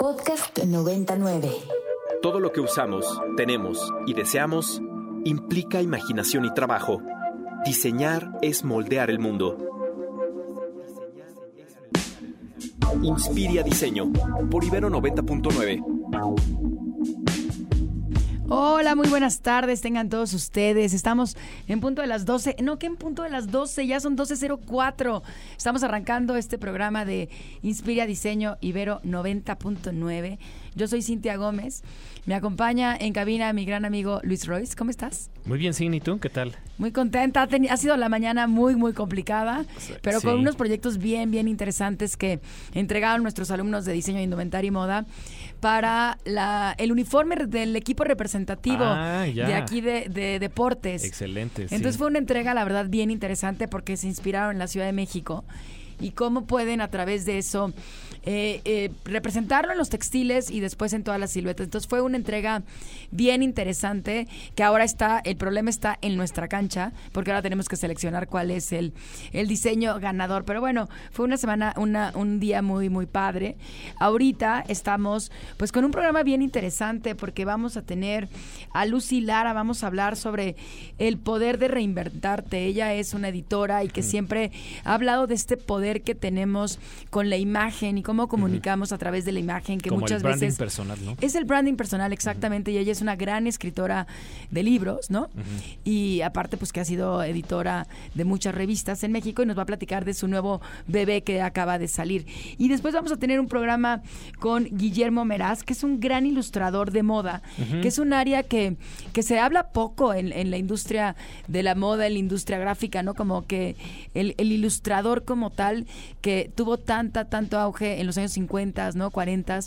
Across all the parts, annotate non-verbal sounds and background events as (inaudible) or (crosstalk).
Podcast 99. Todo lo que usamos, tenemos y deseamos implica imaginación y trabajo. Diseñar es moldear el mundo. Inspiria Diseño por Ibero 90.9. Hola, muy buenas tardes, tengan todos ustedes. Estamos en punto de las 12, no que en punto de las 12, ya son 12.04. Estamos arrancando este programa de Inspira Diseño Ibero 90.9. Yo soy Cintia Gómez. Me acompaña en cabina mi gran amigo Luis Royce. ¿Cómo estás? Muy bien, sí, ¿y tú? ¿Qué tal? Muy contenta. Ha, sido la mañana muy, muy complicada, Sí. pero con unos proyectos bien, bien interesantes que entregaron nuestros alumnos de diseño, indumentaria y moda para la, el uniforme del equipo representativo Ah, de aquí de, de deportes. Excelente. sí. Entonces fue una entrega, la verdad, bien interesante porque se inspiraron en la Ciudad de México y cómo pueden a través de eso eh, eh, representarlo en los textiles y después en todas las siluetas. Entonces fue una entrega bien interesante que ahora está, el problema está en nuestra cancha porque ahora tenemos que seleccionar cuál es el, el diseño ganador. Pero bueno, fue una semana, una, un día muy, muy padre. Ahorita estamos pues con un programa bien interesante porque vamos a tener a Lucy Lara, vamos a hablar sobre el poder de reinventarte. Ella es una editora y que siempre ha hablado de este poder que tenemos con la imagen y cómo comunicamos a través de la imagen, que Como muchas el branding veces personal, ¿no? es el branding personal, exactamente, y ella es una gran escritora de libros, ¿no? Y aparte, pues que ha sido editora de muchas revistas en México y nos va a platicar de su nuevo bebé que acaba de salir. Y después vamos a tener un programa con Guillermo Meraz, que es un gran ilustrador de moda, que es un área que, que se habla poco en, en la industria de la moda, en la industria gráfica, ¿no? Como que el, el ilustrador como tal, que tuvo tanta, tanto auge en los años 50, ¿no? 40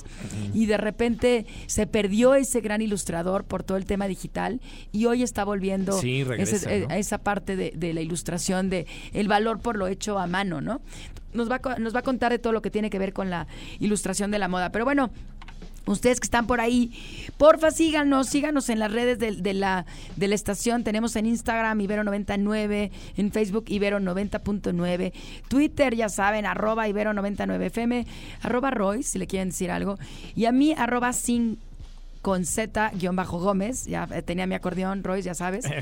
y de repente se perdió ese gran ilustrador por todo el tema digital y hoy está volviendo Sí, regresa, ese- ¿no? a esa parte de, de la ilustración, de el valor por lo hecho a mano, ¿no? Nos va, a nos va a contar de todo lo que tiene que ver con la ilustración de la moda. Pero bueno, Ustedes que están por ahí, porfa síganos, síganos en las redes de, la, de la estación. Tenemos en Instagram Ibero99, en Facebook Ibero90.9, Twitter, ya saben, arroba Ibero99FM, arroba Roy, si le quieren decir algo, y a mí arroba sin con Z guion bajo Gómez, ya eh, tenía mi acordeón, Royce, ya sabes. (laughs)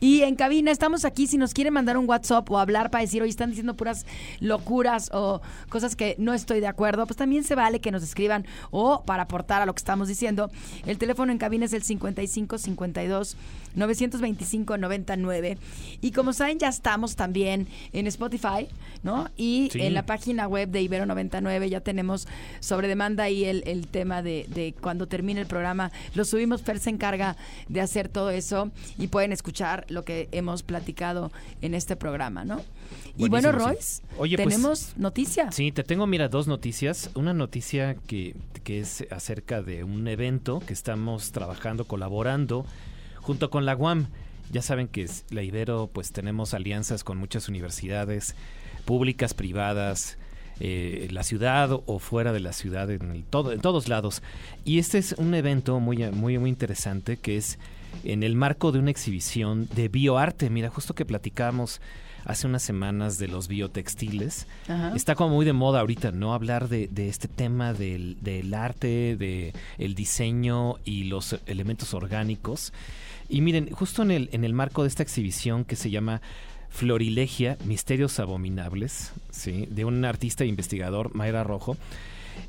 Y en cabina estamos aquí, si nos quieren mandar un WhatsApp o hablar para decir, hoy están diciendo puras locuras o cosas que no estoy de acuerdo, pues también se vale que nos escriban o para aportar a lo que estamos diciendo. El teléfono en cabina es el 55 52 925 99. Y como saben, ya estamos también en Spotify, ¿no? Y Sí. en la página web de Ibero 99 ya tenemos sobre demanda ahí el, el tema de, de cuando termine el programa. Lo subimos, Fer se encarga de hacer todo eso y pueden escuchar lo que hemos platicado en este programa, ¿no? y bueno, sí. Royce, pues, tenemos noticia. Sí, te tengo, mira, dos noticias. Una noticia que, que es acerca de un evento que estamos trabajando, colaborando junto con la UAM. Ya saben que la Ibero, pues tenemos alianzas con muchas universidades públicas, privadas, eh, la ciudad o fuera de la ciudad, en, el todo, en todos lados. Y este es un evento muy, muy, muy interesante que es en el marco de una exhibición de bioarte. Mira, justo que platicamos hace unas semanas de los biotextiles. Ajá. Está como muy de moda ahorita, ¿no? Hablar de, de este tema del, del arte, de el diseño y los elementos orgánicos. Y miren, justo en el, en el marco de esta exhibición que se llama Florilegia, Misterios Abominables, ¿sí? de un artista e investigador, Mayra Rojo,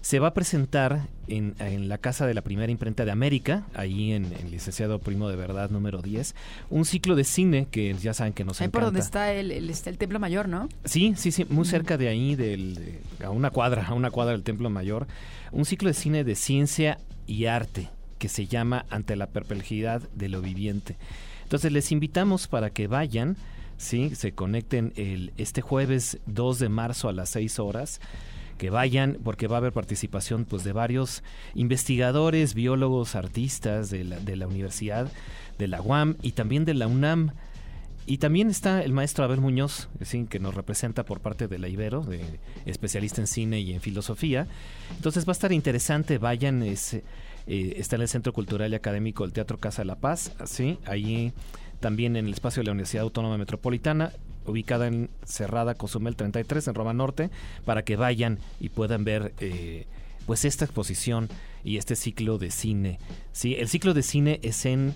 se va a presentar en, en la Casa de la Primera Imprenta de América, ahí en el Licenciado Primo de Verdad número 10, un ciclo de cine que ya saben que nos Ahí por donde está el, el- está el Templo Mayor, ¿no? Sí, sí, sí, muy cerca de ahí, del, de- a una cuadra, a una cuadra del Templo Mayor, un ciclo de cine de ciencia y arte que se llama Ante la perplejidad de lo viviente. Entonces les invitamos para que vayan, sí, se conecten el, este jueves 2 de marzo a las 6 horas que vayan porque va a haber participación pues de varios investigadores, biólogos, artistas de la, de la universidad, de la UAM y también de la UNAM. Y también está el maestro Abel Muñoz, sí, que nos representa por parte de la Ibero, de, especialista en cine y en filosofía. Entonces va a estar interesante, vayan, es, eh, está en el Centro Cultural y Académico del Teatro Casa de la Paz, ¿sí? ahí también en el espacio de la Universidad Autónoma Metropolitana, ubicada en Cerrada Cozumel 33, en Roma Norte, para que vayan y puedan ver eh, pues esta exposición y este ciclo de cine. Sí, el ciclo de cine es en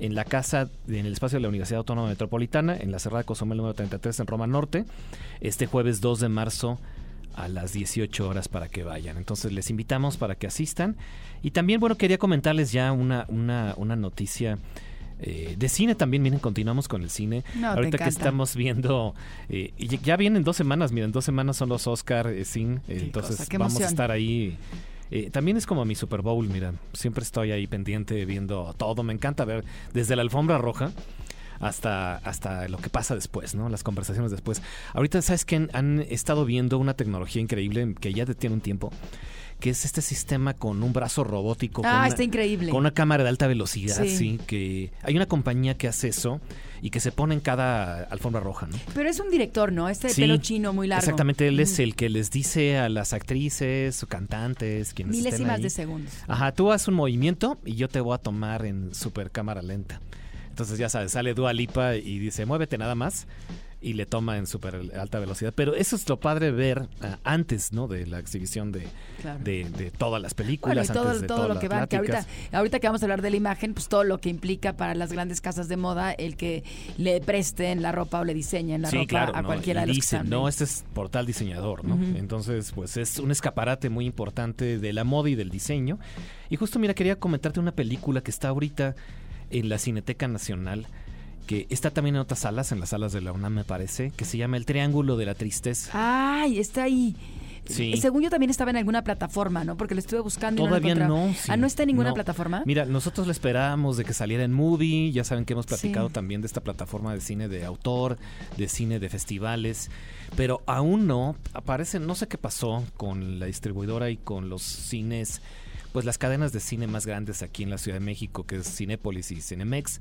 en la casa, en el espacio de la Universidad Autónoma Metropolitana, en la Cerrada Cozumel número 33 en Roma Norte, este jueves 2 de marzo a las 18 horas para que vayan. Entonces les invitamos para que asistan. Y también, bueno, quería comentarles ya una, una, una noticia. eh, de cine también, miren, continuamos con el cine. No, Ahorita que estamos viendo, eh, y ya vienen dos semanas, miren, dos semanas son los Oscar eh, Sin, eh, entonces cosa, vamos emoción. a estar ahí. Eh, también es como mi Super Bowl, mira, siempre estoy ahí pendiente viendo todo, me encanta ver desde la alfombra roja hasta, hasta lo que pasa después, ¿no? Las conversaciones después. Ahorita, ¿sabes que han, estado viendo una tecnología increíble que ya tiene un tiempo? Que es este sistema con un brazo robótico. con Ah, una- está increíble. con una cámara de alta velocidad, Sí. sí. que hay una compañía que hace eso y que se pone en cada alfombra roja, ¿no? Pero es un director, ¿no? Este de Sí, pelo chino muy largo. Exactamente, él es el que les dice a las actrices, cantantes, quienes estén Milésimas ahí, de segundos. Ajá, tú haz un movimiento y yo te voy a tomar en super cámara lenta. Entonces ya sabes, sale Dua Lipa y dice, muévete nada más. Y le toma en super alta velocidad. Pero eso es lo padre ver ah, antes, ¿no? De la exhibición de, Claro. de, de todas las Bueno, películas, y todo, antes de todo lo que va, que ahorita, ahorita que vamos a hablar de la imagen, pues todo lo que implica para las grandes casas de moda el que le presten la ropa o le diseñen la sí, ropa claro, a ¿no? cualquiera Y de los dicen, no, este es portal diseñador, ¿no? Entonces, pues es un escaparate muy importante de la moda y del diseño. Y justo, mira, quería comentarte una película que está ahorita en la Cineteca Nacional, que está también en otras salas, en las salas de la UNAM, me parece, que se llama El Triángulo de la Tristeza. Ay, está ahí. Sí. Eh, Según yo también estaba en alguna plataforma, ¿no? Porque lo estuve buscando y Todavía no lo no. sí. Ah, ¿no está en ninguna No. plataforma? Mira, nosotros le esperábamos de que saliera en Movie. Ya saben que hemos platicado Sí. también de esta plataforma de cine de autor, de cine de festivales. Pero aún no. Aparece, no sé qué pasó con la distribuidora y con los cines. Pues las cadenas de cine más grandes aquí en la Ciudad de México, que es Cinépolis y Cinemex.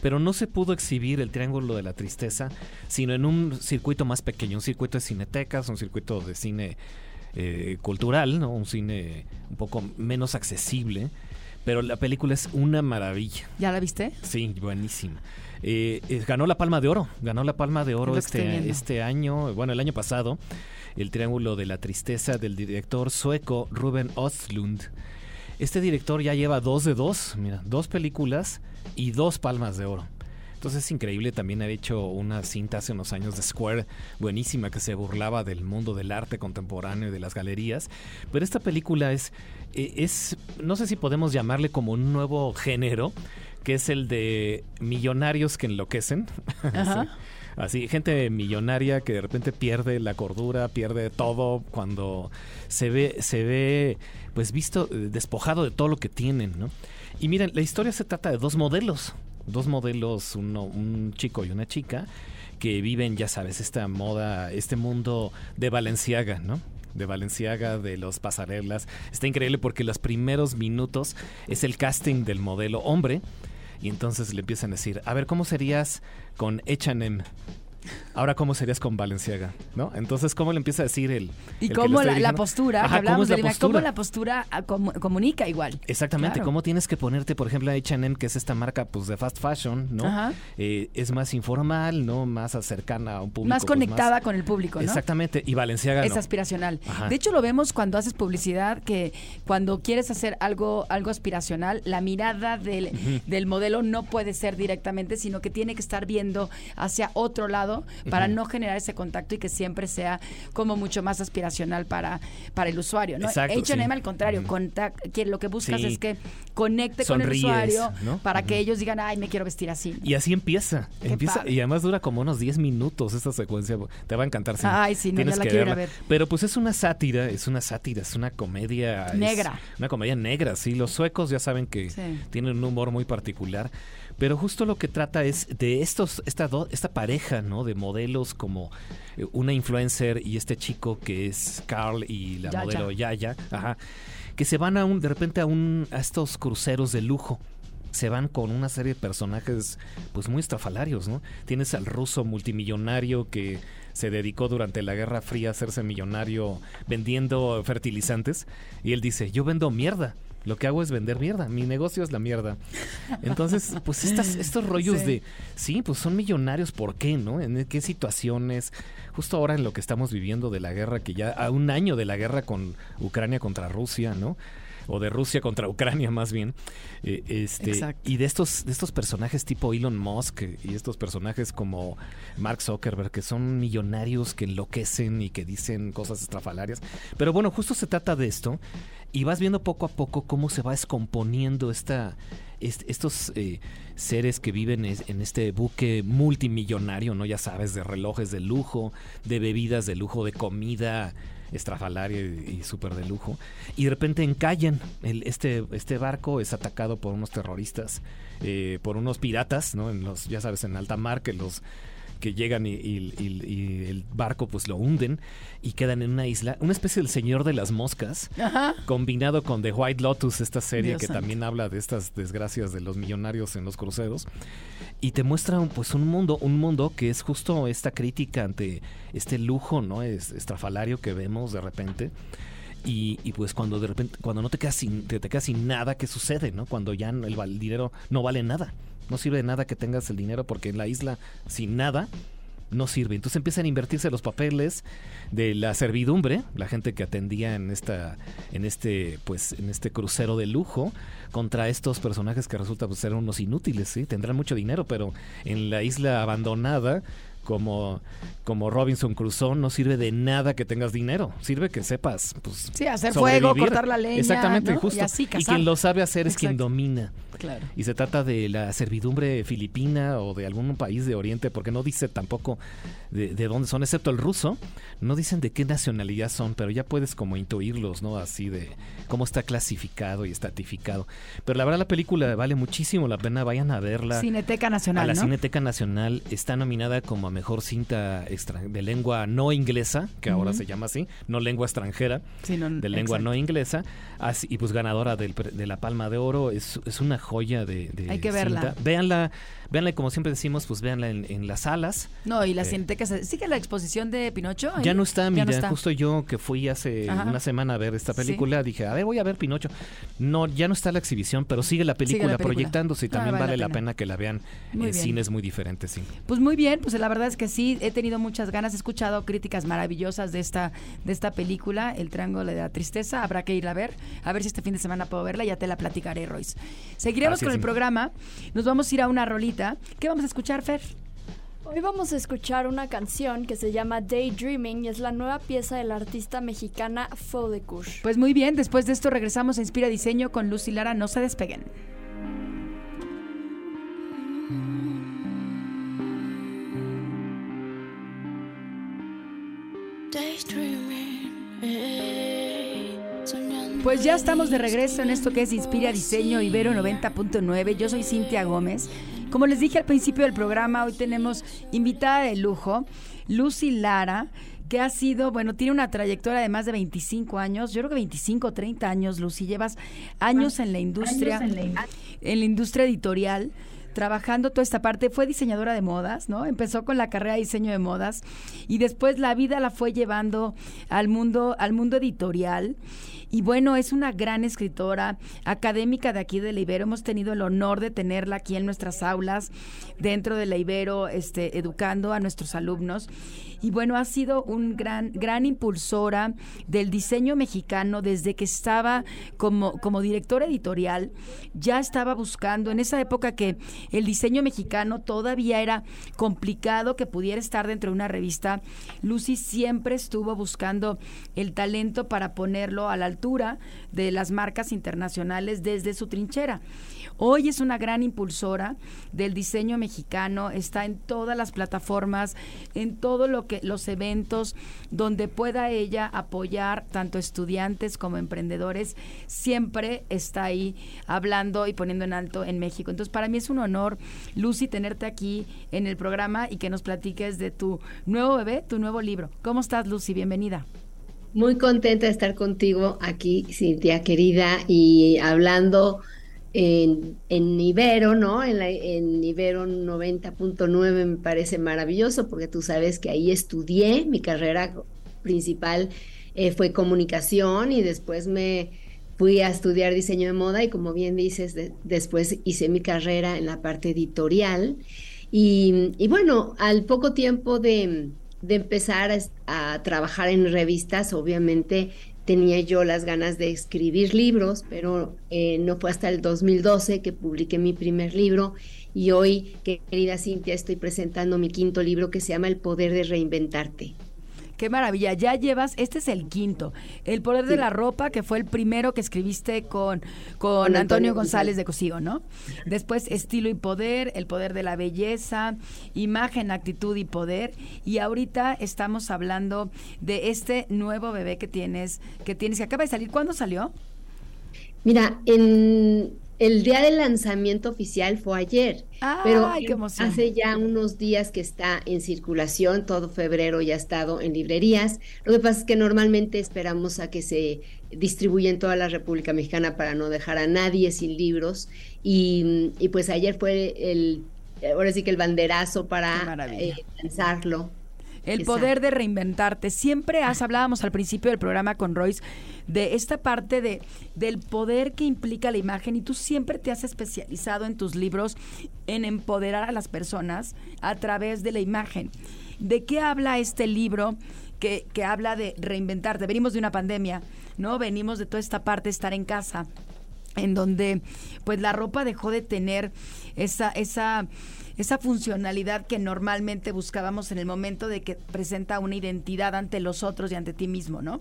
Pero no se pudo exhibir el Triángulo de la Tristeza, sino en un circuito más pequeño, un circuito de cinetecas, un circuito de cine eh, cultural, ¿no? Un cine un poco menos accesible. Pero la película es una maravilla. ¿Ya la viste? Sí, buenísima. Eh, eh, ganó la Palma de Oro. Ganó la Palma de Oro este, este año, bueno, el año pasado. El Triángulo de la Tristeza del director sueco Ruben Östlund. Este director ya lleva dos de dos, mira, dos películas y dos palmas de oro. Entonces es increíble, también ha hecho una cinta hace unos años de Square buenísima que se burlaba del mundo del arte contemporáneo y de las galerías. Pero esta película es, eh, es, no sé si podemos llamarle como un nuevo género, que es el de millonarios que enloquecen. (laughs) Ajá. Sí. Así, gente millonaria que de repente pierde la cordura, pierde todo cuando se ve, se ve, pues visto, eh, despojado de todo lo que tienen, ¿no? Y miren, la historia se trata de dos modelos, dos modelos, uno, un chico y una chica, que viven, ya sabes, esta moda, este mundo de Valenciaga, ¿no? de Valenciaga, de los pasarelas. Está increíble porque los primeros minutos es el casting del modelo hombre. Y entonces le empiezan a decir, a ver, ¿cómo serías con H&M? Ahora, ¿cómo serías con Valenciaga? ¿No? Entonces, ¿cómo le empieza a decir el... Y el cómo la, postura, Ajá, hablamos ¿cómo la de la imagen, cómo postura? la postura ah, comu- comunica igual. Exactamente, Claro. cómo tienes que ponerte, por ejemplo, a H&M, que es esta marca pues de fast fashion, ¿no? Ajá. Eh, es más informal, ¿no? Más cercana a un público. Más pues, conectada con el público, ¿no? Exactamente, y Valenciaga Es no. aspiracional. Ajá. De hecho, lo vemos cuando haces publicidad, que cuando quieres hacer algo, algo aspiracional, la mirada del, del modelo no puede ser directamente, sino que tiene que estar viendo hacia otro lado para no generar ese contacto y que siempre sea como mucho más aspiracional para, para el usuario. ¿no? H&M sí. al contrario, que lo que buscas Sí. es que conecte con el usuario ¿no? para que ellos digan, ay, me quiero vestir así. Y así empieza. Qué empieza padre. y además dura como unos 10 minutos esta secuencia. Te va a encantar. Ay, sí, no, Tienes ya la que quiero ir a verla. ver. Pero pues es una sátira, es una sátira, es una comedia. Negra. una comedia negra, sí. Los suecos ya saben que Sí. tienen un humor muy particular. Pero justo lo que trata es de estos, esta, do- esta pareja, ¿no? De modelos como eh, una influencer y este chico que es Carl y la Yaya. modelo Yaya, ajá, que se van a un, de repente a un, a estos cruceros de lujo se van con una serie de personajes pues muy estrafalarios, ¿no? Tienes al ruso multimillonario que se dedicó durante la Guerra Fría a hacerse millonario vendiendo fertilizantes y él dice, yo vendo mierda. Lo que hago es vender mierda. Mi negocio es la mierda. Entonces, pues estas, (laughs) estos rollos Sí. de, sí, pues son millonarios, ¿por qué, no? ¿En qué situaciones? Justo ahora en lo que estamos viviendo de la guerra, que ya a un año de la guerra con Ucrania contra Rusia, ¿no? O de Rusia contra Ucrania más bien. Eh, este, Exacto. y de estos, de estos personajes tipo Elon Musk y estos personajes como Mark Zuckerberg, que son millonarios que enloquecen y que dicen cosas estrafalarias. Pero bueno, justo se trata de esto y vas viendo poco a poco cómo se va descomponiendo esta, est- estos eh, seres que viven es- en este buque multimillonario, ¿no? Ya sabes, de relojes de lujo, de bebidas de lujo, de comida estrafalaria y, y súper de lujo. Y de repente encallan. El, este, este barco es atacado por unos terroristas, eh, por unos piratas, ¿no? En los, ya sabes, en alta mar que los que llegan y, y- y- y el barco pues lo hunden y quedan en una isla, una especie del Señor de las Moscas, Ajá. combinado con The White Lotus, esta serie Dios que santo. también habla de estas desgracias de los millonarios en los cruceros y te muestra un, pues un mundo, un mundo que es justo esta crítica ante este lujo, ¿no? Es estrafalario que vemos de repente. Y, y, pues cuando de repente, cuando no te quedas sin, te, te quedas sin nada, ¿qué sucede, no? Cuando ya el, val- dinero no vale nada. No sirve de nada que tengas el dinero porque en la isla sin nada no sirve. Entonces empiezan a invertirse los papeles de la servidumbre, la gente que atendía en esta, en este, pues, en este crucero de lujo, contra estos personajes que resulta pues, ser unos inútiles, sí, tendrán mucho dinero, pero en la isla abandonada como, como Robinson Crusoe no sirve de nada que tengas dinero, sirve que sepas, pues, Sí, hacer fuego, cortar la leña, Exactamente, ¿no? justo. Y así, quien lo sabe hacer es quien domina. Claro. Y se trata de la servidumbre filipina o de algún país de Oriente, porque no dice tampoco de, de dónde son, excepto el ruso. No dicen de qué nacionalidad son, pero ya puedes como intuirlos, ¿no? Así de cómo está clasificado y estratificado. Pero la verdad la película vale muchísimo la pena, vayan a verla. Cineteca a Nacional, la ¿no? Cineteca Nacional está nominada como a mejor cinta de lengua no inglesa, que ahora se llama así, no lengua extranjera Sí, no, de lengua exacto. no inglesa así- y pues ganadora del de la Palma de Oro es, es una joya de, de Hay que verla. cinta. véanla véanla y como siempre decimos pues véanla en, en las salas No, y la Eh, Cineteca, ¿sigue la exposición de Pinocho? ya no está Ya mira no está. justo yo que fui hace Ajá. una semana a ver esta Sí. película dije a ver voy a ver Pinocho no ya no está la exhibición pero sigue la película, película. proyectándose y Ah, también vale vale la la pena. que la vean Muy en bien. cines muy diferentes sí Pues muy bien, pues la verdad es que sí, he tenido muchas ganas, he escuchado críticas maravillosas de esta, de esta película, El Triángulo de la Tristeza, habrá que ir a ver, a ver si este fin de semana puedo verla, ya te la platicaré, Royce. Seguiremos Así con el programa, nos vamos a ir a una rolita. ¿Qué vamos a escuchar, Fer? Hoy vamos a escuchar una canción que se llama Daydreaming y es la nueva pieza de la artista mexicana Faux de Couche. Pues muy bien, después de esto regresamos a Inspira Diseño con Lucy Lara, no se despeguen. Pues ya estamos de regreso en esto que es Inspira Diseño Ibero 90.9. Yo soy Cintia Gómez. Como les dije al principio del programa, hoy tenemos invitada de lujo, Lucy Lara, que ha sido, bueno, tiene una trayectoria de más de 25 años. Yo creo que 25 o 30 años, Lucy. Llevas años en la industria, en la industria editorial trabajando toda esta parte, fue diseñadora de modas, ¿no? Empezó con la carrera de diseño de modas y después la vida la fue llevando al mundo, al mundo editorial. Y bueno, es una gran escritora, académica de aquí de la Ibero. Hemos tenido el honor de tenerla aquí en nuestras aulas, dentro de la Ibero, este, educando a nuestros alumnos. Y bueno, ha sido un gran, gran impulsora del diseño mexicano desde que estaba como, como directora editorial. Ya estaba buscando, en esa época que el diseño mexicano todavía era complicado que pudiera estar dentro de una revista, Lucy siempre estuvo buscando el talento para ponerlo a la de las marcas internacionales desde su trinchera. Hoy es una gran impulsora del diseño mexicano, está en todas las plataformas, en todo lo que los eventos donde pueda ella apoyar tanto estudiantes como emprendedores, siempre está ahí hablando y poniendo en alto en México. Entonces, para mí es un honor, Lucy, tenerte aquí en el programa y que nos platiques de tu nuevo bebé, tu nuevo libro. ¿Cómo estás, Lucy? Bienvenida. Muy contenta de estar contigo aquí, Cintia querida, y hablando en, en Ibero, ¿no? En, la, en Ibero 90.9 me parece maravilloso porque tú sabes que ahí estudié, mi carrera principal eh, fue comunicación y después me fui a estudiar diseño de moda y como bien dices, después hice mi carrera en la parte editorial. Y, bueno, al poco tiempo de, empezar a, trabajar en revistas, obviamente tenía yo las ganas de escribir libros, pero eh, no fue hasta el 2012 que publiqué mi primer libro y hoy, querida Cintia, estoy presentando mi quinto libro que se llama El Poder de Reinventarte. Qué maravilla. Ya llevas, este es el quinto. El poder de la ropa, que fue el primero que escribiste con, con, Antonio, González de Cosío, ¿no? (laughs) Después estilo y poder, el poder de la belleza, imagen, actitud y poder. Y ahorita estamos hablando de este nuevo bebé que tienes, que tienes, que acaba de salir. ¿Cuándo salió? Mira, en el día del lanzamiento oficial fue ayer, pero hace ya unos días que está en circulación, todo febrero ya ha estado en librerías. Lo que pasa es que normalmente esperamos a que se distribuya en toda la República Mexicana para no dejar a nadie sin libros. Y, pues ayer fue el, ahora sí que el banderazo para eh, lanzarlo. El poder de reinventarte. Siempre has, hablábamos al principio del programa con Royce, de esta parte de, del poder que implica la imagen y tú siempre te has especializado en tus libros en empoderar a las personas a través de la imagen. ¿De qué habla este libro que, que habla de reinventarte? Venimos de una pandemia, ¿no? Venimos de toda esta parte de estar en casa en donde pues la ropa dejó de tener esa esa esa funcionalidad que normalmente buscábamos en el momento de que presenta una identidad ante los otros y ante ti mismo, ¿no?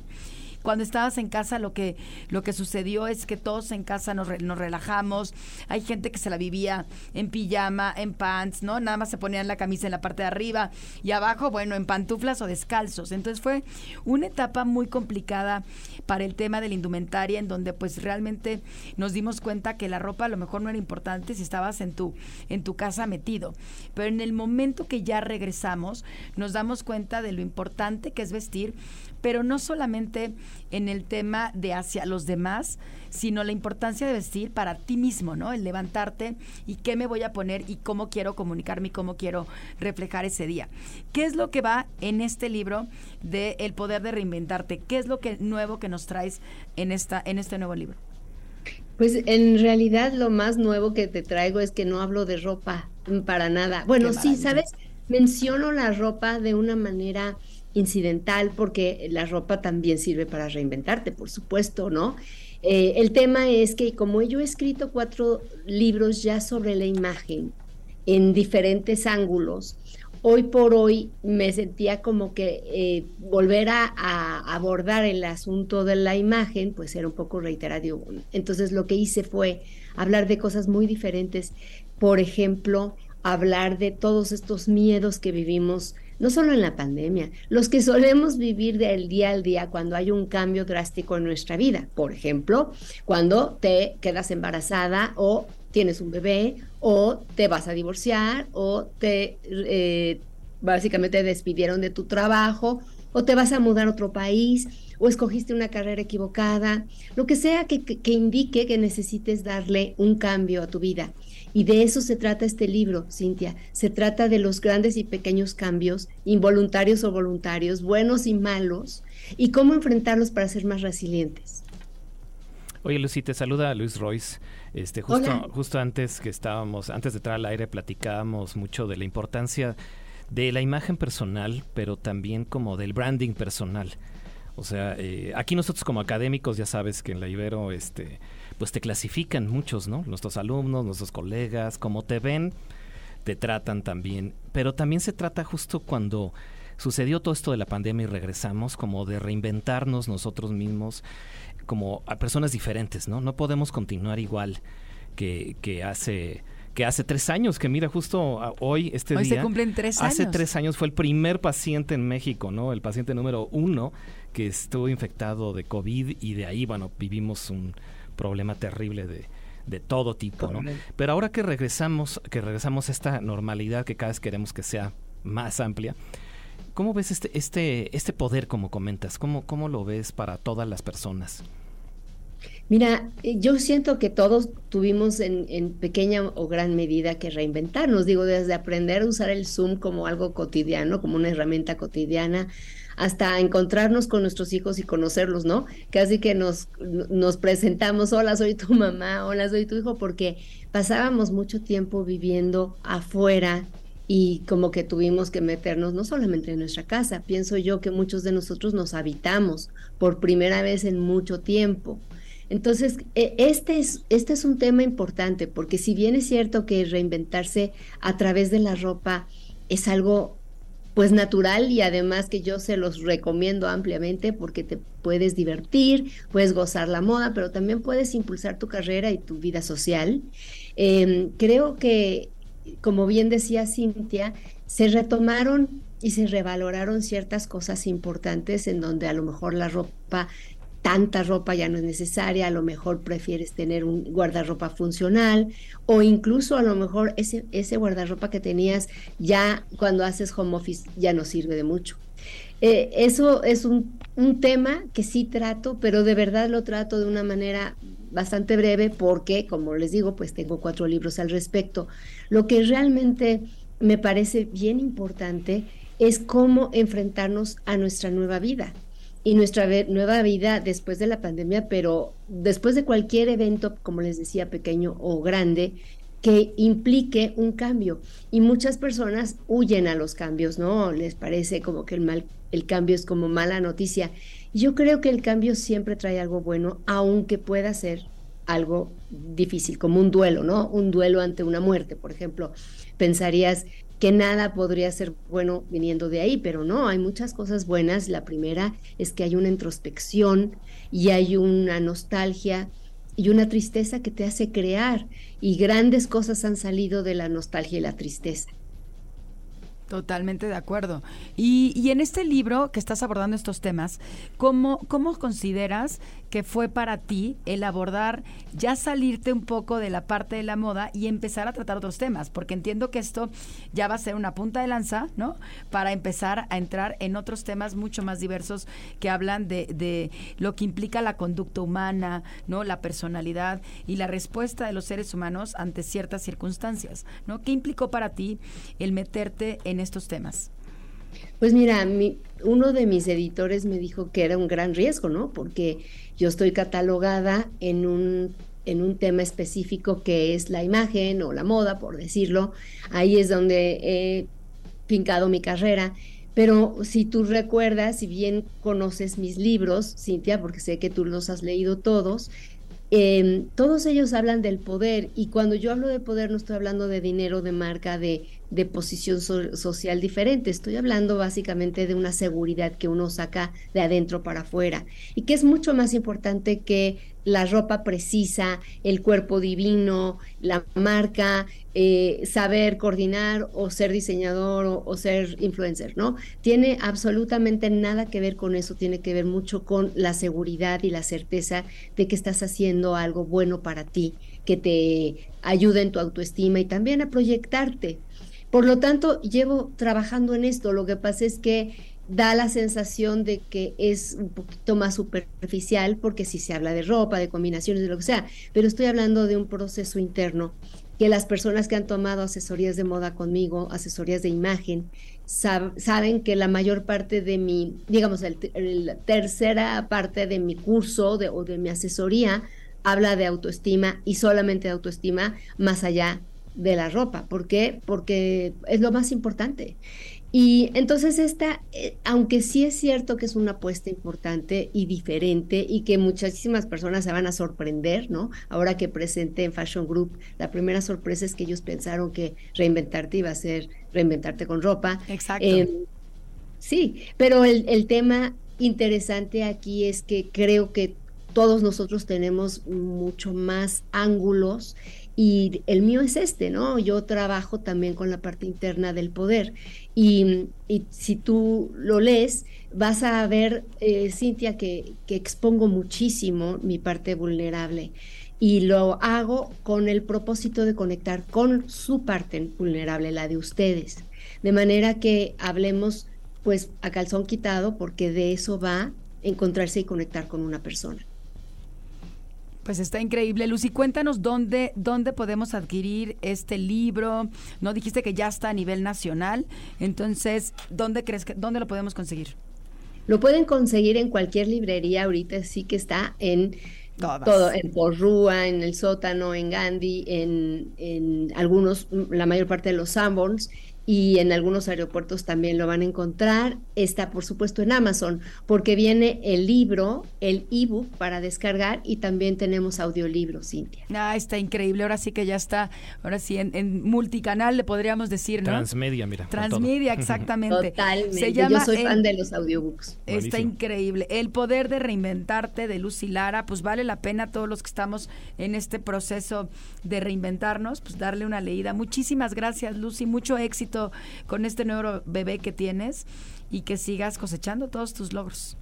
Cuando estabas en casa lo que, lo que sucedió es que todos en casa nos, nos relajamos. Hay gente que se la vivía en pijama, en pants, ¿no? Nada más se ponían la camisa en la parte de arriba y abajo, bueno, en pantuflas o descalzos. Entonces fue una etapa muy complicada para el tema de la indumentaria en donde pues realmente nos dimos cuenta que la ropa a lo mejor no era importante si estabas en tu, en tu casa metido. Pero en el momento que ya regresamos, nos damos cuenta de lo importante que es vestir pero no solamente en el tema de hacia los demás, sino la importancia de vestir para ti mismo, ¿no? El levantarte y qué me voy a poner y cómo quiero comunicarme y cómo quiero reflejar ese día. ¿Qué es lo que va en este libro de El poder de reinventarte? ¿Qué es lo que nuevo que nos traes en esta en este nuevo libro? Pues en realidad lo más nuevo que te traigo es que no hablo de ropa para nada. Bueno, sí, ¿sabes? Menciono la ropa de una manera incidental porque la ropa también sirve para reinventarte, por supuesto, ¿no? Eh, el tema es que como yo he escrito cuatro libros ya sobre la imagen en diferentes ángulos, hoy por hoy me sentía como que eh, volver a, abordar el asunto de la imagen, pues era un poco reiterativo. Entonces lo que hice fue hablar de cosas muy diferentes, por ejemplo, hablar de todos estos miedos que vivimos no solo en la pandemia, los que solemos vivir del día al día cuando hay un cambio drástico en nuestra vida. Por ejemplo, cuando te quedas embarazada o tienes un bebé o te vas a divorciar o te eh, básicamente despidieron de tu trabajo o te vas a mudar a otro país o escogiste una carrera equivocada, lo que sea que, que indique que necesites darle un cambio a tu vida. Y de eso se trata este libro, Cintia. Se trata de los grandes y pequeños cambios, involuntarios o voluntarios, buenos y malos, y cómo enfrentarlos para ser más resilientes. Oye, Lucy, te saluda Luis Royce. Este, justo, justo antes que estábamos, antes de entrar al aire, platicábamos mucho de la importancia de la imagen personal, pero también como del branding personal. O sea, eh, aquí nosotros como académicos ya sabes que en la Ibero, este, pues te clasifican muchos, ¿no? Nuestros alumnos, nuestros colegas, como te ven, te tratan también. Pero también se trata justo cuando sucedió todo esto de la pandemia y regresamos, como de reinventarnos nosotros mismos, como a personas diferentes, ¿no? No podemos continuar igual que, que hace que hace tres años, que mira, justo hoy, este hoy día. se cumplen tres años. Hace tres años fue el primer paciente en México, ¿no? El paciente número uno que estuvo infectado de COVID y de ahí, bueno, vivimos un, problema terrible de, de todo tipo, ¿no? Pero ahora que regresamos, que regresamos a esta normalidad que cada vez queremos que sea más amplia, ¿cómo ves este, este, este poder, como comentas? ¿Cómo, ¿Cómo lo ves para todas las personas? Mira, eh, yo siento que todos tuvimos en, en, pequeña o gran medida que reinventarnos, digo, desde aprender a usar el Zoom como algo cotidiano, como una herramienta cotidiana, hasta encontrarnos con nuestros hijos y conocerlos, ¿no? Casi que nos, nos presentamos, hola, soy tu mamá, hola, soy tu hijo, porque pasábamos mucho tiempo viviendo afuera y como que tuvimos que meternos no solamente en nuestra casa, pienso yo que muchos de nosotros nos habitamos por primera vez en mucho tiempo. Entonces, e, este es, este es un tema importante, porque si bien es cierto que reinventarse a través de la ropa es algo pues natural y además que yo se los recomiendo ampliamente porque te puedes divertir, puedes gozar la moda, pero también puedes impulsar tu carrera y tu vida social. Em, creo que como bien decía Cintia, se retomaron y se revaloraron ciertas cosas importantes en donde a lo mejor la ropa, tanta ropa ya no es necesaria, a lo mejor prefieres tener un guardarropa funcional o incluso a lo mejor ese, ese guardarropa que tenías ya cuando haces home office ya no sirve de mucho. Eh, eso es un, un tema que sí trato, pero de verdad lo trato de una manera bastante breve porque, como les digo, pues tengo cuatro libros al respecto. Lo que realmente me parece bien importante es cómo enfrentarnos a nuestra nueva vida y nuestra nueva vida después de la pandemia, pero después de cualquier evento, como les decía, pequeño o grande, que implique un cambio. Y muchas personas huyen a los cambios, ¿no? Les parece como que el, mal, el cambio es como mala noticia. Yo creo que el cambio siempre trae algo bueno, aunque pueda ser algo difícil, como un duelo, ¿no? Un duelo ante una muerte, por ejemplo. Pensarías que nada podría ser bueno viniendo de ahí, pero no, hay muchas cosas buenas. La primera es que hay una introspección y hay una nostalgia y una tristeza que te hace crear y grandes cosas han salido de la nostalgia y la tristeza. Totalmente de acuerdo. Y, y, en este libro que estás abordando estos temas, ¿cómo, ¿cómo consideras que fue para ti el abordar, ya salirte un poco de la parte de la moda y empezar a tratar otros temas, porque entiendo que esto ya va a ser una punta de lanza, ¿no? Para empezar a entrar en otros temas mucho más diversos que hablan de, de lo que implica la conducta humana, ¿no? La personalidad y la respuesta de los seres humanos ante ciertas circunstancias, ¿no? ¿Qué implicó para ti el meterte en estos temas? Pues mira, mi, uno de mis editores me dijo que era un gran riesgo, ¿no? Porque yo estoy catalogada en un, en un tema específico que es la imagen o la moda, por decirlo. Ahí es donde he fincado mi carrera. Pero si tú recuerdas, si bien conoces mis libros, Cintia, porque sé que tú los has leído todos, eh, todos ellos hablan del poder y cuando yo hablo de poder no estoy hablando de dinero, de marca, de, de posición social diferente. Estoy hablando básicamente de una seguridad que uno saca de adentro para afuera y que es mucho más importante que la ropa precisa, el cuerpo divino, la marca, eh, saber coordinar o ser diseñador o, ser influencer, ¿no? Tiene absolutamente nada que ver con eso, tiene que ver mucho con la seguridad y la certeza de que estás haciendo algo bueno para ti, que te ayuda en tu autoestima y también a proyectarte. Por lo tanto, llevo trabajando en esto. Lo que pasa es que da la sensación de que es un poquito más superficial, porque si se habla de ropa, de combinaciones, de lo que sea, pero estoy hablando de un proceso interno que las personas que han tomado asesorías de moda conmigo, asesorías de imagen, saben que la mayor parte de mi, digamos, la tercera parte de mi curso o de mi asesoría habla de autoestima y solamente de autoestima más allá de la ropa. ¿Por qué? Porque es lo más importante. Y entonces esta, eh, aunque sí es cierto que es una apuesta importante y diferente y que muchísimas personas se van a sorprender, ¿no? Ahora que presenté en Fashion Group, la primera sorpresa es que ellos pensaron que reinventarte iba a ser reinventarte con ropa. Exacto. Eh, sí, pero el, el tema interesante aquí es que creo que todos nosotros tenemos mucho más ángulos y el mío es este, ¿no? Yo trabajo también con la parte interna del poder. Y, si tú lo lees, vas a ver, eh, Cintia, que, que expongo muchísimo mi parte vulnerable. Y lo hago con el propósito de conectar con su parte vulnerable, la de ustedes. De manera que hablemos, pues, a calzón quitado, porque de eso va encontrarse y conectar con una persona. Pues está increíble. Lucy, cuéntanos dónde, dónde podemos adquirir este libro. No dijiste que ya está a nivel nacional. Entonces, ¿dónde crees que, dónde lo podemos conseguir? Lo pueden conseguir en cualquier librería, ahorita sí que está en todo, en Porrúa, en el sótano, en Gandhi, en, en algunos, la mayor parte de los Sanborns y en algunos aeropuertos también lo van a encontrar. Está, por supuesto, en Amazon, porque viene el libro, el ebook para descargar y también tenemos audiolibros, Cintia. Ah, está increíble. Ahora sí que ya está, ahora sí, en, multicanal le podríamos decir, ¿no? Transmedia, mira. Transmedia, (laughs) exactamente. Totalmente. Yo soy fan de los audiobooks. Está increíble. El poder de reinventarte de Lucy Lara, pues vale la pena todos los que estamos en este proceso de reinventarnos, pues darle una leída. Muchísimas gracias, Lucy. Mucho éxito con este nuevo bebé que tienes y que sigas cosechando todos tus logros.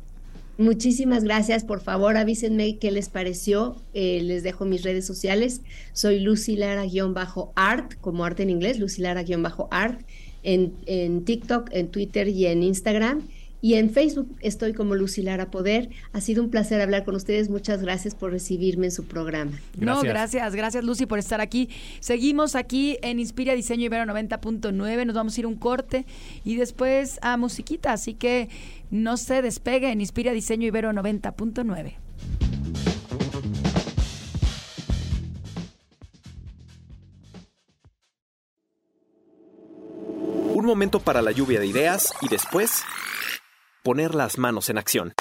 Muchísimas gracias. Por favor, avísenme qué les pareció. Eh, les dejo mis redes sociales. Soy Lucy Lara-art, como arte en inglés, Lucy Lara-art, en, en TikTok, en Twitter y en Instagram. Y en Facebook estoy como Lucilara Poder. Ha sido un placer hablar con ustedes. Muchas gracias por recibirme en su programa. No, gracias, gracias Lucy por estar aquí. Seguimos aquí en Inspira Diseño Ibero 90.9. Nos vamos a ir un corte y después a musiquita. Así que no se despegue en Inspira Diseño Ibero 90.9. Un momento para la lluvia de ideas y después poner las manos en acción.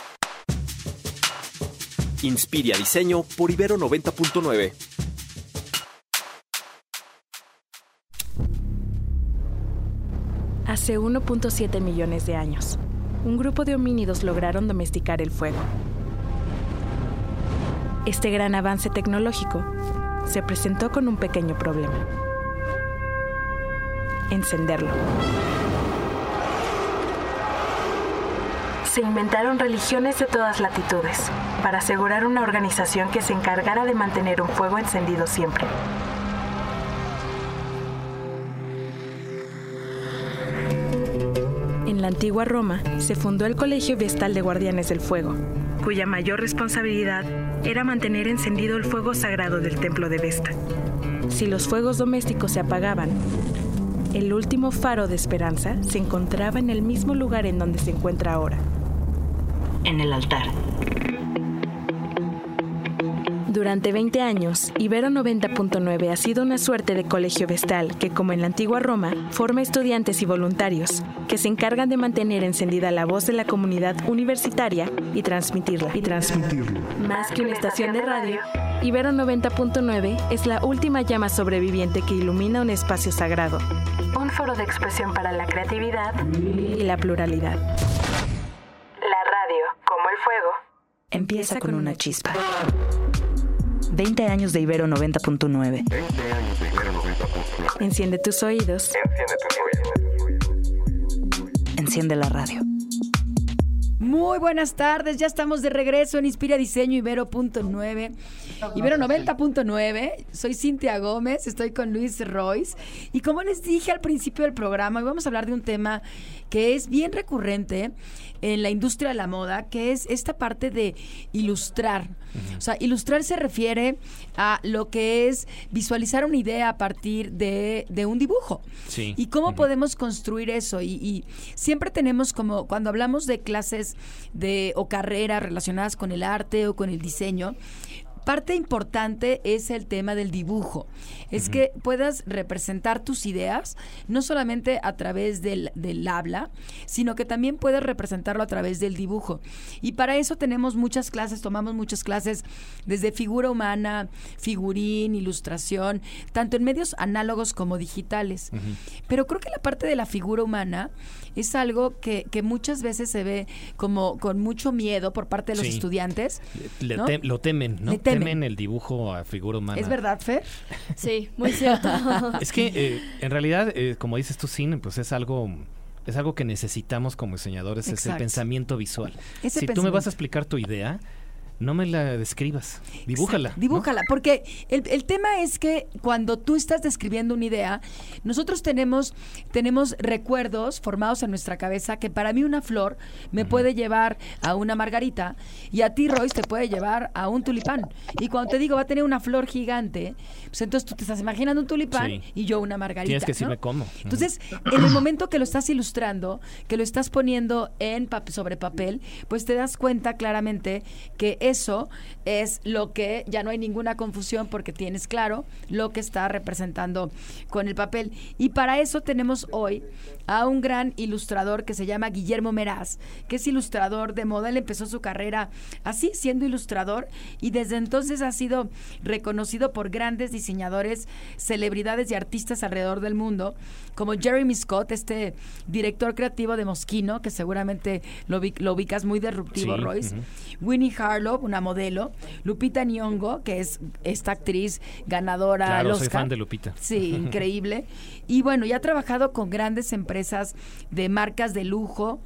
Inspira Diseño por Ibero 90.9. Hace 1.7 millones de años, un grupo de homínidos lograron domesticar el fuego. Este gran avance tecnológico se presentó con un pequeño problema. Encenderlo. Se inventaron religiones de todas latitudes para asegurar una organización que se encargara de mantener un fuego encendido siempre. En la antigua Roma se fundó el Colegio Vestal de Guardianes del Fuego, cuya mayor responsabilidad era mantener encendido el fuego sagrado del templo de Vesta. Si los fuegos domésticos se apagaban, el último faro de esperanza se encontraba en el mismo lugar en donde se encuentra ahora, en el altar. Durante 20 años, Ibero 90.9 ha sido una suerte de colegio vestal que, como en la antigua Roma, forma estudiantes y voluntarios que se encargan de mantener encendida la voz de la comunidad universitaria y transmitirla. Y transmitirlo. Más que una estación de radio, Ibero 90.9 es la última llama sobreviviente que ilumina un espacio sagrado, un foro de expresión para la creatividad y la pluralidad empieza con una chispa. 20 años de Ibero 90.9. Enciende tus oídos. Enciende tus oídos. Enciende la radio. Muy buenas tardes, ya estamos de regreso en Inspira Diseño Ibero.9. Ibero 90.9, soy Cintia Gómez, estoy con Luis Royce y como les dije al principio del programa, hoy vamos a hablar de un tema que es bien recurrente en la industria de la moda, que es esta parte de ilustrar. O sea, ilustrar se refiere a lo que es visualizar una idea a partir de, un dibujo. Sí. Y cómo podemos construir eso. Y, y, siempre tenemos como, cuando hablamos de clases de o carreras relacionadas con el arte o con el diseño, parte importante es el tema del dibujo. Es que puedas representar tus ideas, no solamente a través del, habla, sino que también puedes representarlo a través del dibujo. Y para eso tenemos muchas clases, tomamos muchas clases desde figura humana, figurín, ilustración, tanto en medios análogos como digitales. Pero creo que la parte de la figura humana es algo que, muchas veces se ve como con mucho miedo por parte de los estudiantes. lo temen, ¿no? temen. El dibujo a figura humana. ¿Es verdad, Fer? Sí, muy cierto. (laughs) es que eh, en realidad, eh, como dices tú, cine, pues es algo es algo que necesitamos como diseñadores, es el pensamiento visual. si tú me vas a explicar tu idea, no me la describas, dibújala. Exacto, Dibújala, porque el, el tema es que cuando tú estás describiendo una idea, nosotros tenemos, tenemos recuerdos formados en nuestra cabeza que para mí una flor me puede llevar a una margarita y a ti, Royce, te puede llevar a un tulipán. Y cuando te digo va a tener una flor gigante, pues entonces tú te estás imaginando un tulipán Sí. y yo una margarita. Tienes que ¿no? decirme cómo. Entonces, en el momento que lo estás ilustrando, que lo estás poniendo en pap- sobre papel, pues te das cuenta claramente que eso es lo que ya no hay ninguna confusión porque tienes claro lo que está representando con el papel. Y para eso tenemos hoy a un gran ilustrador que se llama Guillermo Meraz, que es ilustrador de moda. Él empezó su carrera así, siendo ilustrador, y desde entonces ha sido reconocido por grandes diseñadores, celebridades y artistas alrededor del mundo, como Jeremy Scott, este director creativo de Moschino, que seguramente lo, ubi- lo ubicas muy disruptivo, Sí, Royce. Winnie Harlow, una modelo. Lupita Nyong'o, que es esta actriz ganadora Claro, al soy fan de Lupita. Sí, increíble. (laughs) Y bueno, ya ha trabajado con grandes empresas de marcas de lujo,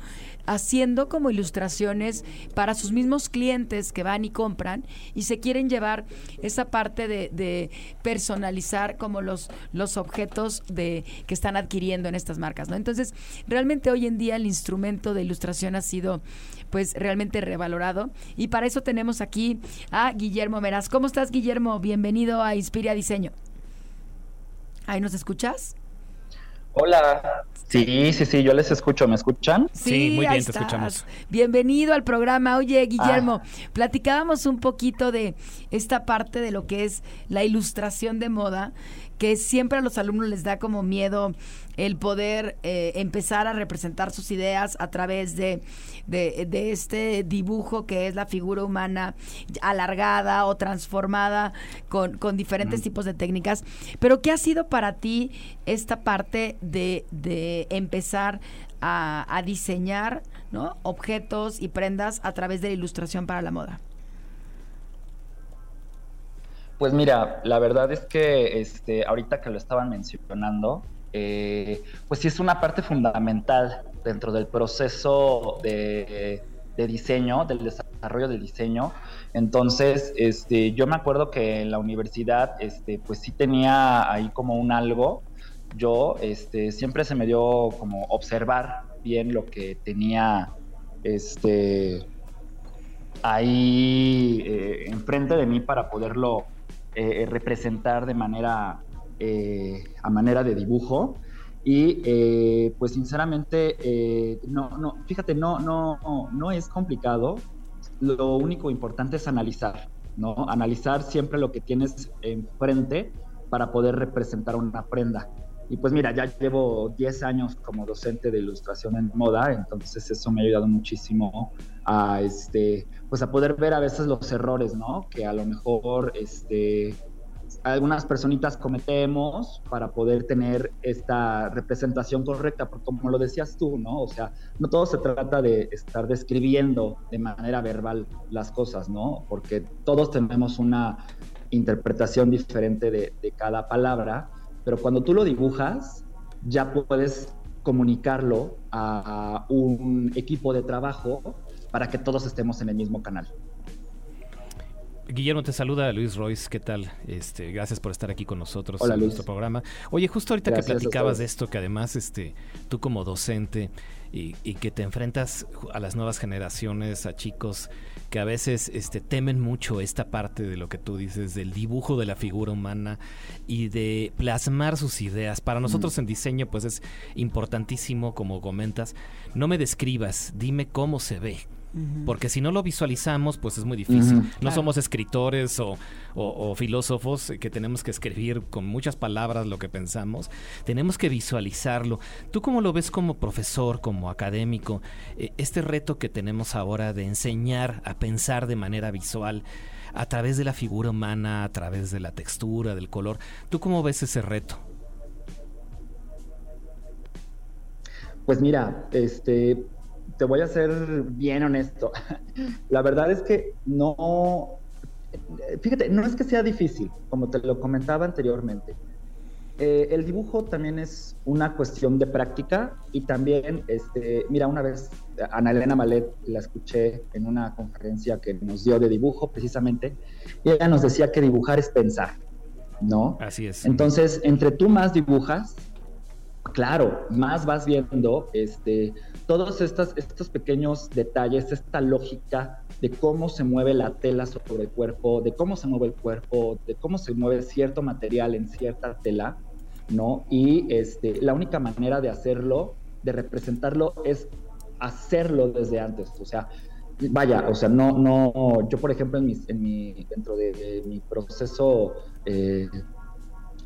haciendo como ilustraciones para sus mismos clientes que van y compran y se quieren llevar esa parte de, de personalizar como los, los objetos de, que están adquiriendo en estas marcas, ¿no? Entonces, realmente hoy en día el instrumento de ilustración ha sido pues realmente revalorado y para eso tenemos aquí a Guillermo Meraz. ¿Cómo estás, Guillermo? Bienvenido a Inspira Diseño. ¿Ahí nos escuchas? Hola. Sí, sí, sí, yo les escucho. ¿Me escuchan? Sí, muy bien, te escuchamos. Bienvenido al programa. Oye, Guillermo, Ah. platicábamos un poquito de esta parte de lo que es la ilustración de moda, que siempre a los alumnos les da como miedo el poder eh, empezar a representar sus ideas a través de, de, de este dibujo que es la figura humana alargada o transformada con, con diferentes tipos de técnicas. Pero ¿qué ha sido para ti esta parte de, de empezar a, a diseñar ¿no? objetos y prendas a través de la ilustración para la moda? Pues mira, la verdad es que este, ahorita que lo estaban mencionando, eh, pues sí es una parte fundamental dentro del proceso de, de diseño, del desarrollo del diseño. Entonces, este, yo me acuerdo que en la universidad, este, pues sí tenía ahí como un algo. Yo, este, siempre se me dio como observar bien lo que tenía, este, ahí eh, enfrente de mí para poderlo eh, representar de manera eh, a manera de dibujo. Y eh, pues sinceramente eh, no no fíjate no no no es complicado. Lo único importante es analizar no analizar siempre lo que tienes enfrente para poder representar una prenda. Y pues mira, ya llevo 10 años como docente de ilustración en moda, entonces eso me ha ayudado muchísimo a, este, pues a poder ver a veces los errores, ¿no? Que a lo mejor este, algunas personitas cometemos para poder tener esta representación correcta, porque como lo decías tú, ¿no? O sea, no todo se trata de estar describiendo de manera verbal las cosas, ¿no? Porque todos tenemos una interpretación diferente de, de cada palabra pero cuando tú lo dibujas, ya puedes comunicarlo a un equipo de trabajo para que todos estemos en el mismo canal. Guillermo, te saluda Luis Royce, ¿qué tal? Este, gracias por estar aquí con nosotros Hola, en Luis. nuestro programa. Oye, justo ahorita Gracias que platicabas de esto, que además este, tú como docente y, y que te enfrentas a las nuevas generaciones, a chicos que a veces este, temen mucho esta parte de lo que tú dices, del dibujo de la figura humana y de plasmar sus ideas. Para nosotros en diseño, pues es importantísimo, como comentas, no me describas, dime cómo se ve. Porque si no lo visualizamos, pues es muy difícil. No Claro. somos escritores o, o- o filósofos que tenemos que escribir con muchas palabras lo que pensamos. Tenemos que visualizarlo. ¿Tú cómo lo ves como profesor, como académico? Eh, este reto que tenemos ahora de enseñar a pensar de manera visual a través de la figura humana, a través de la textura, del color. ¿Tú cómo ves ese reto? Pues mira, este, te voy a ser bien honesto. (laughs) La verdad es que no, fíjate, no es que sea difícil, como te lo comentaba anteriormente. eh, el dibujo también es una cuestión de práctica y también, este, mira, una vez Ana Elena Malet la escuché en una conferencia que nos dio de dibujo precisamente y ella nos decía que dibujar es pensar, ¿no? Así es. Entonces, entre tú más dibujas, claro, más vas viendo este, todos estos, estos pequeños detalles, esta lógica de cómo se mueve la tela sobre el cuerpo, de cómo se mueve el cuerpo, de cómo se mueve cierto material en cierta tela, ¿no? Y este, la única manera de hacerlo, de representarlo, es hacerlo desde antes. O sea, vaya, o sea, no, no, yo por ejemplo en mi, en mi dentro de, mi proceso eh,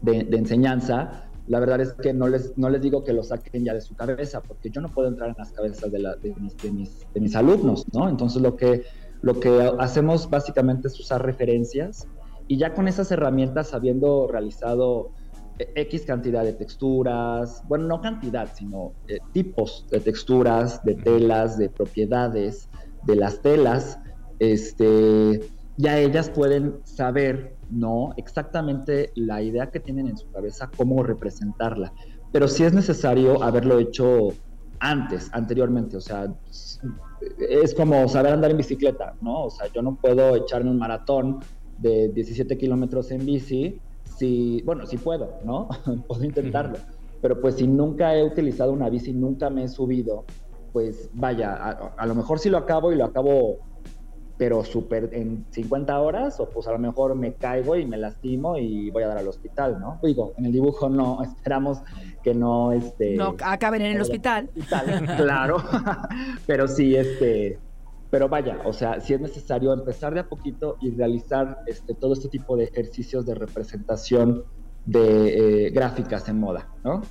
de, enseñanza, la verdad es que no les, no les digo que lo saquen ya de su cabeza, porque yo no puedo entrar en las cabezas de, la, de, mis, de, mis, de mis alumnos, ¿no? Entonces lo que, lo que hacemos básicamente es usar referencias y ya con esas herramientas, habiendo realizado X cantidad de texturas, bueno, no cantidad, sino eh, tipos de texturas, de telas, de propiedades de las telas, este, ya ellas pueden saber, ¿no? Exactamente la idea que tienen en su cabeza, cómo representarla. Pero sí es necesario haberlo hecho antes, anteriormente, o sea, es como saber andar en bicicleta, ¿no? O sea, yo no puedo echarme un maratón de 17 kilómetros en bici si, bueno, si puedo, ¿no? (laughs) puedo intentarlo. Pero pues si nunca he utilizado una bici, nunca me he subido, pues vaya, a, lo mejor sí lo acabo y lo acabo, pero súper en 50 horas, o pues a lo mejor me caigo y me lastimo y voy a dar al hospital, ¿no? Digo, en el dibujo no, (laughs) esperamos que no, este... No acaben en el hospital. hospital claro, (laughs) pero sí, este pero vaya, o sea, si es necesario empezar de a poquito y realizar este, todo este tipo de ejercicios de representación de eh, gráficas en moda, ¿no?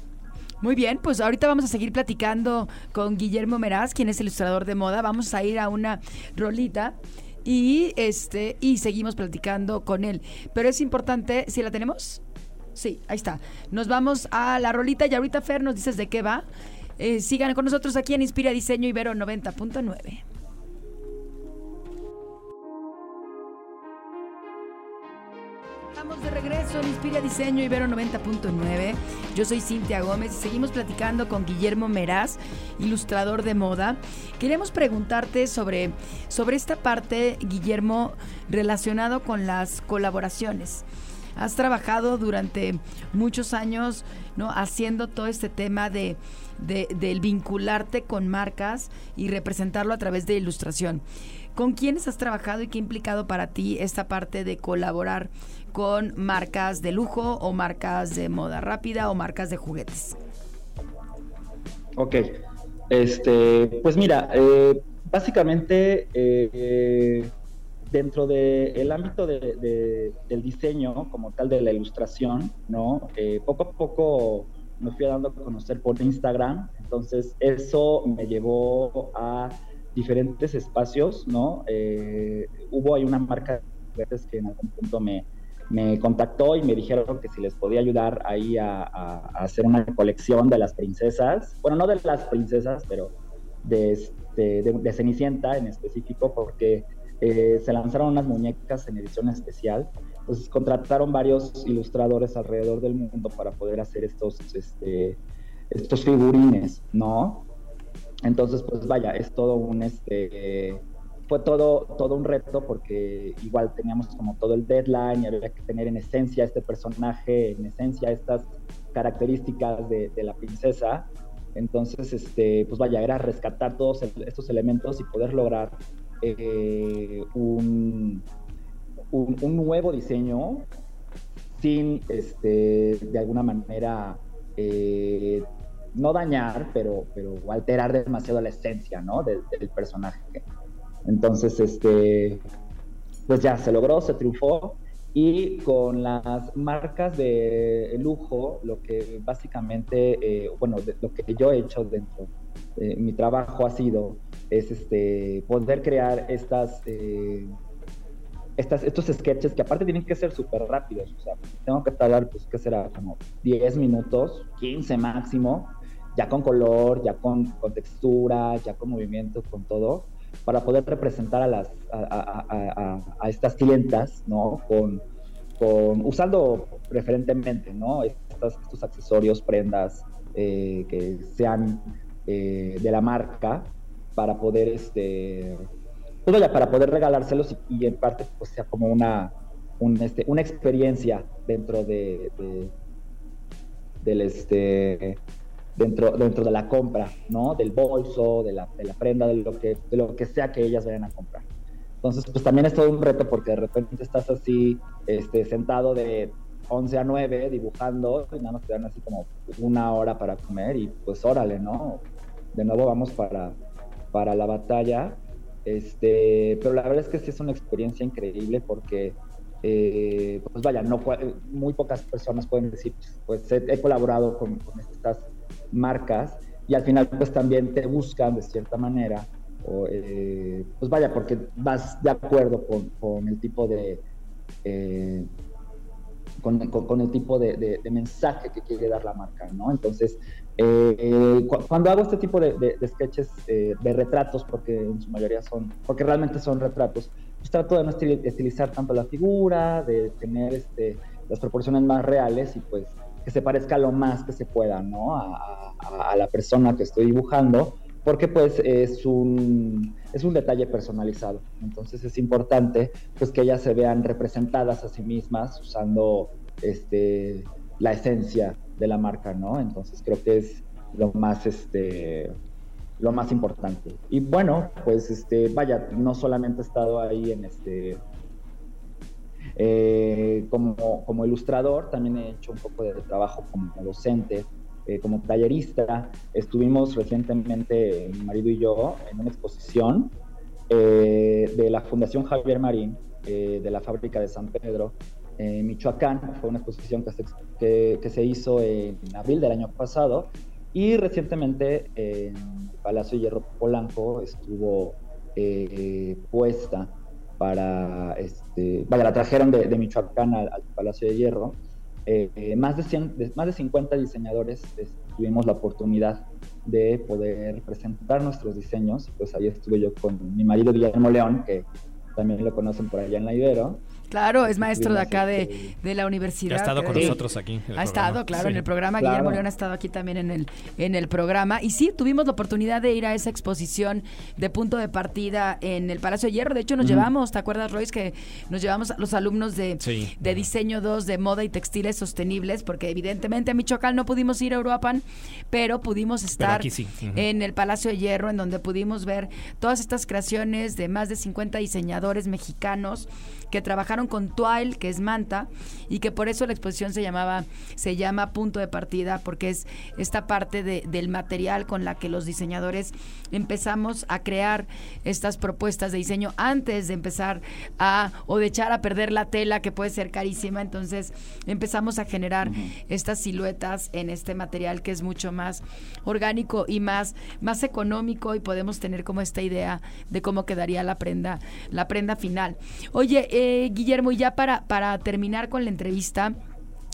Muy bien, pues ahorita vamos a seguir platicando con Guillermo Meraz, quien es ilustrador de moda. Vamos a ir a una rolita y este y seguimos platicando con él. Pero es importante, ¿si la tenemos? Sí, ahí está. Nos vamos a la rolita y ahorita Fer nos dices de qué va. Eh, sigan con nosotros aquí en Inspira Diseño Ibero 90.9. en Inspira Diseño Ibero 90.9. Yo soy Cintia Gómez y seguimos platicando con Guillermo Meraz, ilustrador de moda. Queremos preguntarte sobre, sobre esta parte, Guillermo, relacionado con las colaboraciones. Has trabajado durante muchos años ¿no? haciendo todo este tema de, de, del vincularte con marcas y representarlo a través de ilustración. ¿Con quiénes has trabajado y qué ha implicado para ti esta parte de colaborar con marcas de lujo o marcas de moda rápida o marcas de juguetes? Ok, este, pues mira, eh, básicamente eh, dentro del ámbito del diseño como tal de la ilustración, ¿no? Eh, poco a poco me fui dando a conocer por Instagram, entonces eso me llevó a diferentes espacios, ¿no? hubo ahí una marca que en algún punto me, me contactó y me dijeron que si les podía ayudar ahí a, hacer una colección de las princesas, bueno, no de las princesas, pero de, este, de, Cenicienta en específico, porque eh, se lanzaron unas muñecas en edición especial. Entonces contrataron varios ilustradores alrededor del mundo para poder hacer estos, este, estos figurines, ¿no? Entonces, pues vaya, es todo un, este, fue todo, todo un reto porque igual teníamos como todo el deadline y había que tener en esencia este personaje, en esencia estas características de, la princesa. Entonces, este, pues vaya, era rescatar todos estos elementos y poder lograr eh, un, un, nuevo diseño sin, este, de alguna manera, eh, no dañar, pero, pero alterar demasiado la esencia ¿no? del, del personaje. Entonces, este, pues ya se logró, se triunfó. Y con las marcas de lujo, lo que básicamente, eh, bueno, lo que yo he hecho dentro de mi trabajo ha sido, es este, poder crear estas, eh, estos sketches que aparte tienen que ser súper rápidos. O sea, tengo que tardar, pues, ¿qué será? Como 10 minutos, 15 máximo, ya con color, ya con textura, ya con movimiento, con todo para poder representar a, las, a, estas clientas, ¿no? Con, con, usando preferentemente, ¿no? estos accesorios, prendas eh, que sean eh, de la marca para poder, este, pues para poder regalárselos y, en parte pues sea como una, este, una experiencia dentro de, del este dentro, dentro de la compra, ¿no? Del bolso, de la, de la prenda, de lo, que, de lo que sea que ellas vayan a comprar. Entonces, pues también es todo un reto porque de repente estás así, este, sentado de 11 a 9 dibujando y nada más te dan así como una hora para comer y pues órale, ¿no? De nuevo vamos para, para la batalla. Este, pero la verdad es que sí es una experiencia increíble porque eh, pues vaya, no, muy pocas personas pueden decir, pues he, colaborado con, estas marcas y al final pues también te buscan de cierta manera, o, eh, pues vaya, porque vas de acuerdo con, el tipo de... Eh, con, el tipo de, mensaje que quiere dar la marca, ¿no? Entonces, cuando hago este tipo de, sketches de retratos, porque en su mayoría son, porque realmente son retratos, pues trato de no estilizar tanto la figura, de tener este, las proporciones más reales y pues que se parezca lo más que se pueda, ¿no? A, la persona que estoy dibujando, porque pues es un, es un detalle personalizado. Entonces es importante pues que ellas se vean representadas a sí mismas usando este, la esencia de la marca, ¿no? Entonces creo que es lo más, este, lo más importante. Y bueno, pues este, vaya, no solamente he estado ahí en este eh, como, como, ilustrador, también he hecho un poco de trabajo como docente, eh, como tallerista. Estuvimos recientemente, mi marido y yo, en una exposición eh, de la Fundación Javier Marín, de la fábrica de San Pedro, en Michoacán. Fue una exposición que se, que, que se hizo en abril del año pasado y recientemente en el Palacio Hierro Polanco estuvo eh, puesta para, este, vaya, la trajeron de, Michoacán al, Palacio de Hierro. Eh, más, de 100, más de 50 diseñadores tuvimos la oportunidad de poder presentar nuestros diseños. Pues ahí estuve yo con mi marido Guillermo León, que también lo conocen por allá en la Ibero. Claro, es maestro de acá de, de la universidad. Ha estado con nosotros aquí. Ha estado, claro, en el programa. Guillermo León ha estado aquí también en el, en el programa. Y sí, tuvimos la oportunidad de ir a esa exposición de punto de partida en el Palacio de Hierro. De hecho, nos llevamos, ¿te acuerdas, Royce? Que nos llevamos a los alumnos de, de Diseño 2 de Moda y Textiles Sostenibles, porque evidentemente a Michoacán no pudimos ir a Uruapan, pero pudimos estar en el Palacio de Hierro, en donde pudimos ver todas estas creaciones de más de 50 diseñadores mexicanos que trabajaron con Tual, que es Manta, y que por eso la exposición se llamaba, se llama Punto de Partida, porque es esta parte de, del material con la que los diseñadores empezamos a crear estas propuestas de diseño antes de empezar a, o de echar a perder la tela, que puede ser carísima. Entonces empezamos a generar estas siluetas en este material que es mucho más orgánico y más, más económico y podemos tener como esta idea de cómo quedaría la prenda, la prenda final. Oye, eh, Guillermo, y ya para, para terminar con la entrevista,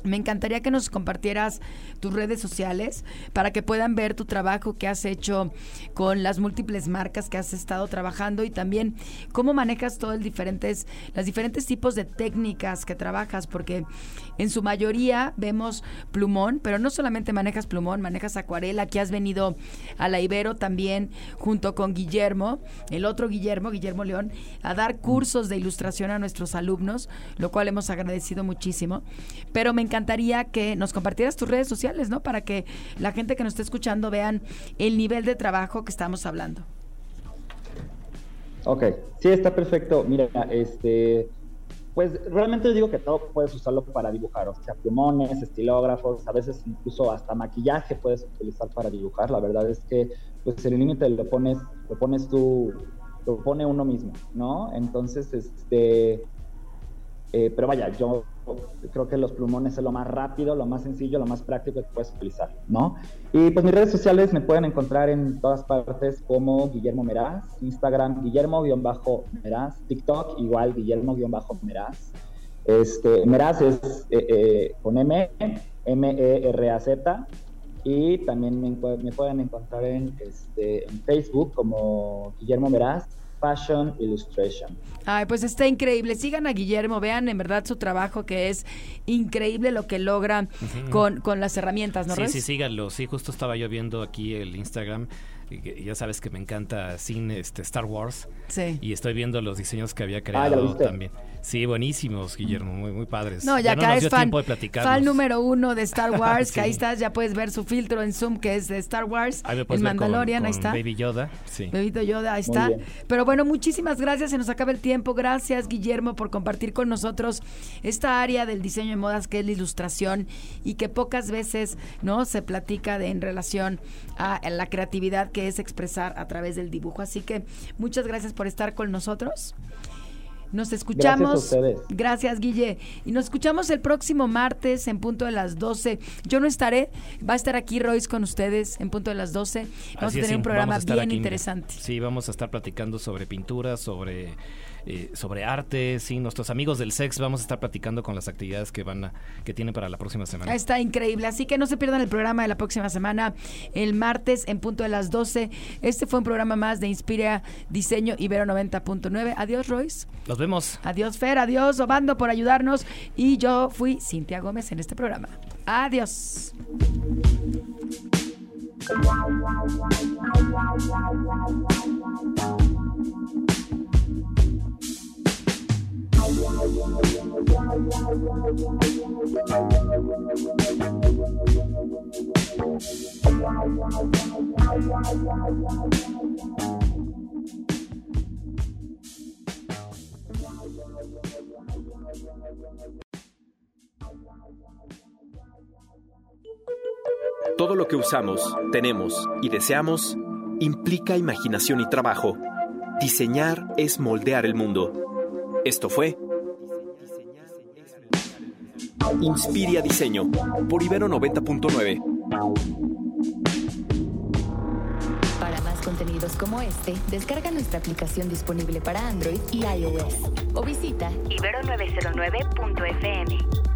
me encantaría que nos compartieras tus redes sociales para que puedan ver tu trabajo que has hecho con las múltiples marcas que has estado trabajando y también cómo manejas todos diferentes, las diferentes tipos de técnicas que trabajas, porque en su mayoría vemos plumón, pero no solamente manejas plumón, manejas acuarela, que has venido a la Ibero también junto con Guillermo, el otro Guillermo, Guillermo León, a dar cursos de ilustración a nuestros alumnos, lo cual hemos agradecido muchísimo. Pero me encantaría que nos compartieras tus redes sociales, ¿no? Para que la gente que nos esté escuchando vean el nivel de trabajo que estamos hablando. Ok, sí, está perfecto. Mira, este, pues realmente digo que todo puedes usarlo para dibujar, o sea, plumones, estilógrafos, a veces incluso hasta maquillaje puedes utilizar para dibujar. La verdad es que pues el límite lo pones, lo pones tú, lo pone uno mismo, ¿no? Entonces, este, eh, pero vaya, yo creo que los plumones es lo más rápido, lo más sencillo, lo más práctico que puedes utilizar, ¿no? Y pues mis redes sociales me pueden encontrar en todas partes como Guillermo Meraz, Instagram Guillermo-Meraz, TikTok igual Guillermo-Meraz. Este, Meraz es eh, eh, con M, M-E-R-A-Z, y también me, pueden encontrar en, este, en Facebook como Guillermo Meraz Fashion Illustration. Ay, pues está increíble. Sigan a Guillermo, vean en verdad su trabajo que es increíble lo que logra con, con las herramientas, ¿no? Sí, Royce? sí, síganlo. Sí, justo estaba yo viendo aquí el Instagram. y que Ya sabes que me encanta cine, este, Star Wars. Sí. Y estoy viendo los diseños que había Ah, ¿ya lo creado viste? también. Sí, buenísimos, Guillermo, muy, muy padres. No, ya, no acá nos es dio fan, tiempo de platicarlos. fan número uno de Star (laughs) Wars, que ahí estás, ya puedes ver su filtro en Zoom, que es de Star Wars, Ahí me puedes en con- Mandalorian, ahí con está. Baby Yoda, sí. Bebito Yoda, ahí Muy está. bien. Pero bueno, muchísimas gracias, se nos acaba el tiempo. Gracias, Guillermo, por compartir con nosotros esta área del diseño de modas que es la ilustración y que pocas veces no se platica de, en relación a la creatividad que es expresar a través del dibujo. Así que muchas gracias por estar con nosotros. Nos escuchamos. Gracias a ustedes. Gracias, Guille. Y nos escuchamos el próximo martes en punto de las 12. Yo no estaré, va a estar aquí Royce con ustedes en punto de las 12. Vamos Así a tener sí, un programa bien aquí. interesante. Sí, vamos a estar platicando sobre pintura, sobre, eh, sobre arte. Sí, nuestros amigos del sex vamos a estar platicando con las actividades que van a, que tienen para la próxima semana. Está increíble, así que no se pierdan el programa de la próxima semana, el martes en punto de las 12. Este fue un programa más de Inspira Diseño Ibero 90.9. Adiós, Royce. Nos vemos. Adiós, Fer. Adiós, Obando, por ayudarnos. Y yo fui Cintia Gómez en este programa. Adiós. Todo lo que usamos, tenemos y deseamos implica imaginación y trabajo. Diseñar es moldear el mundo. Esto fue Inspiria Diseño por Ibero 90.9. Para más contenidos como este, descarga nuestra aplicación disponible para Android y iOS o visita Ibero909.fm.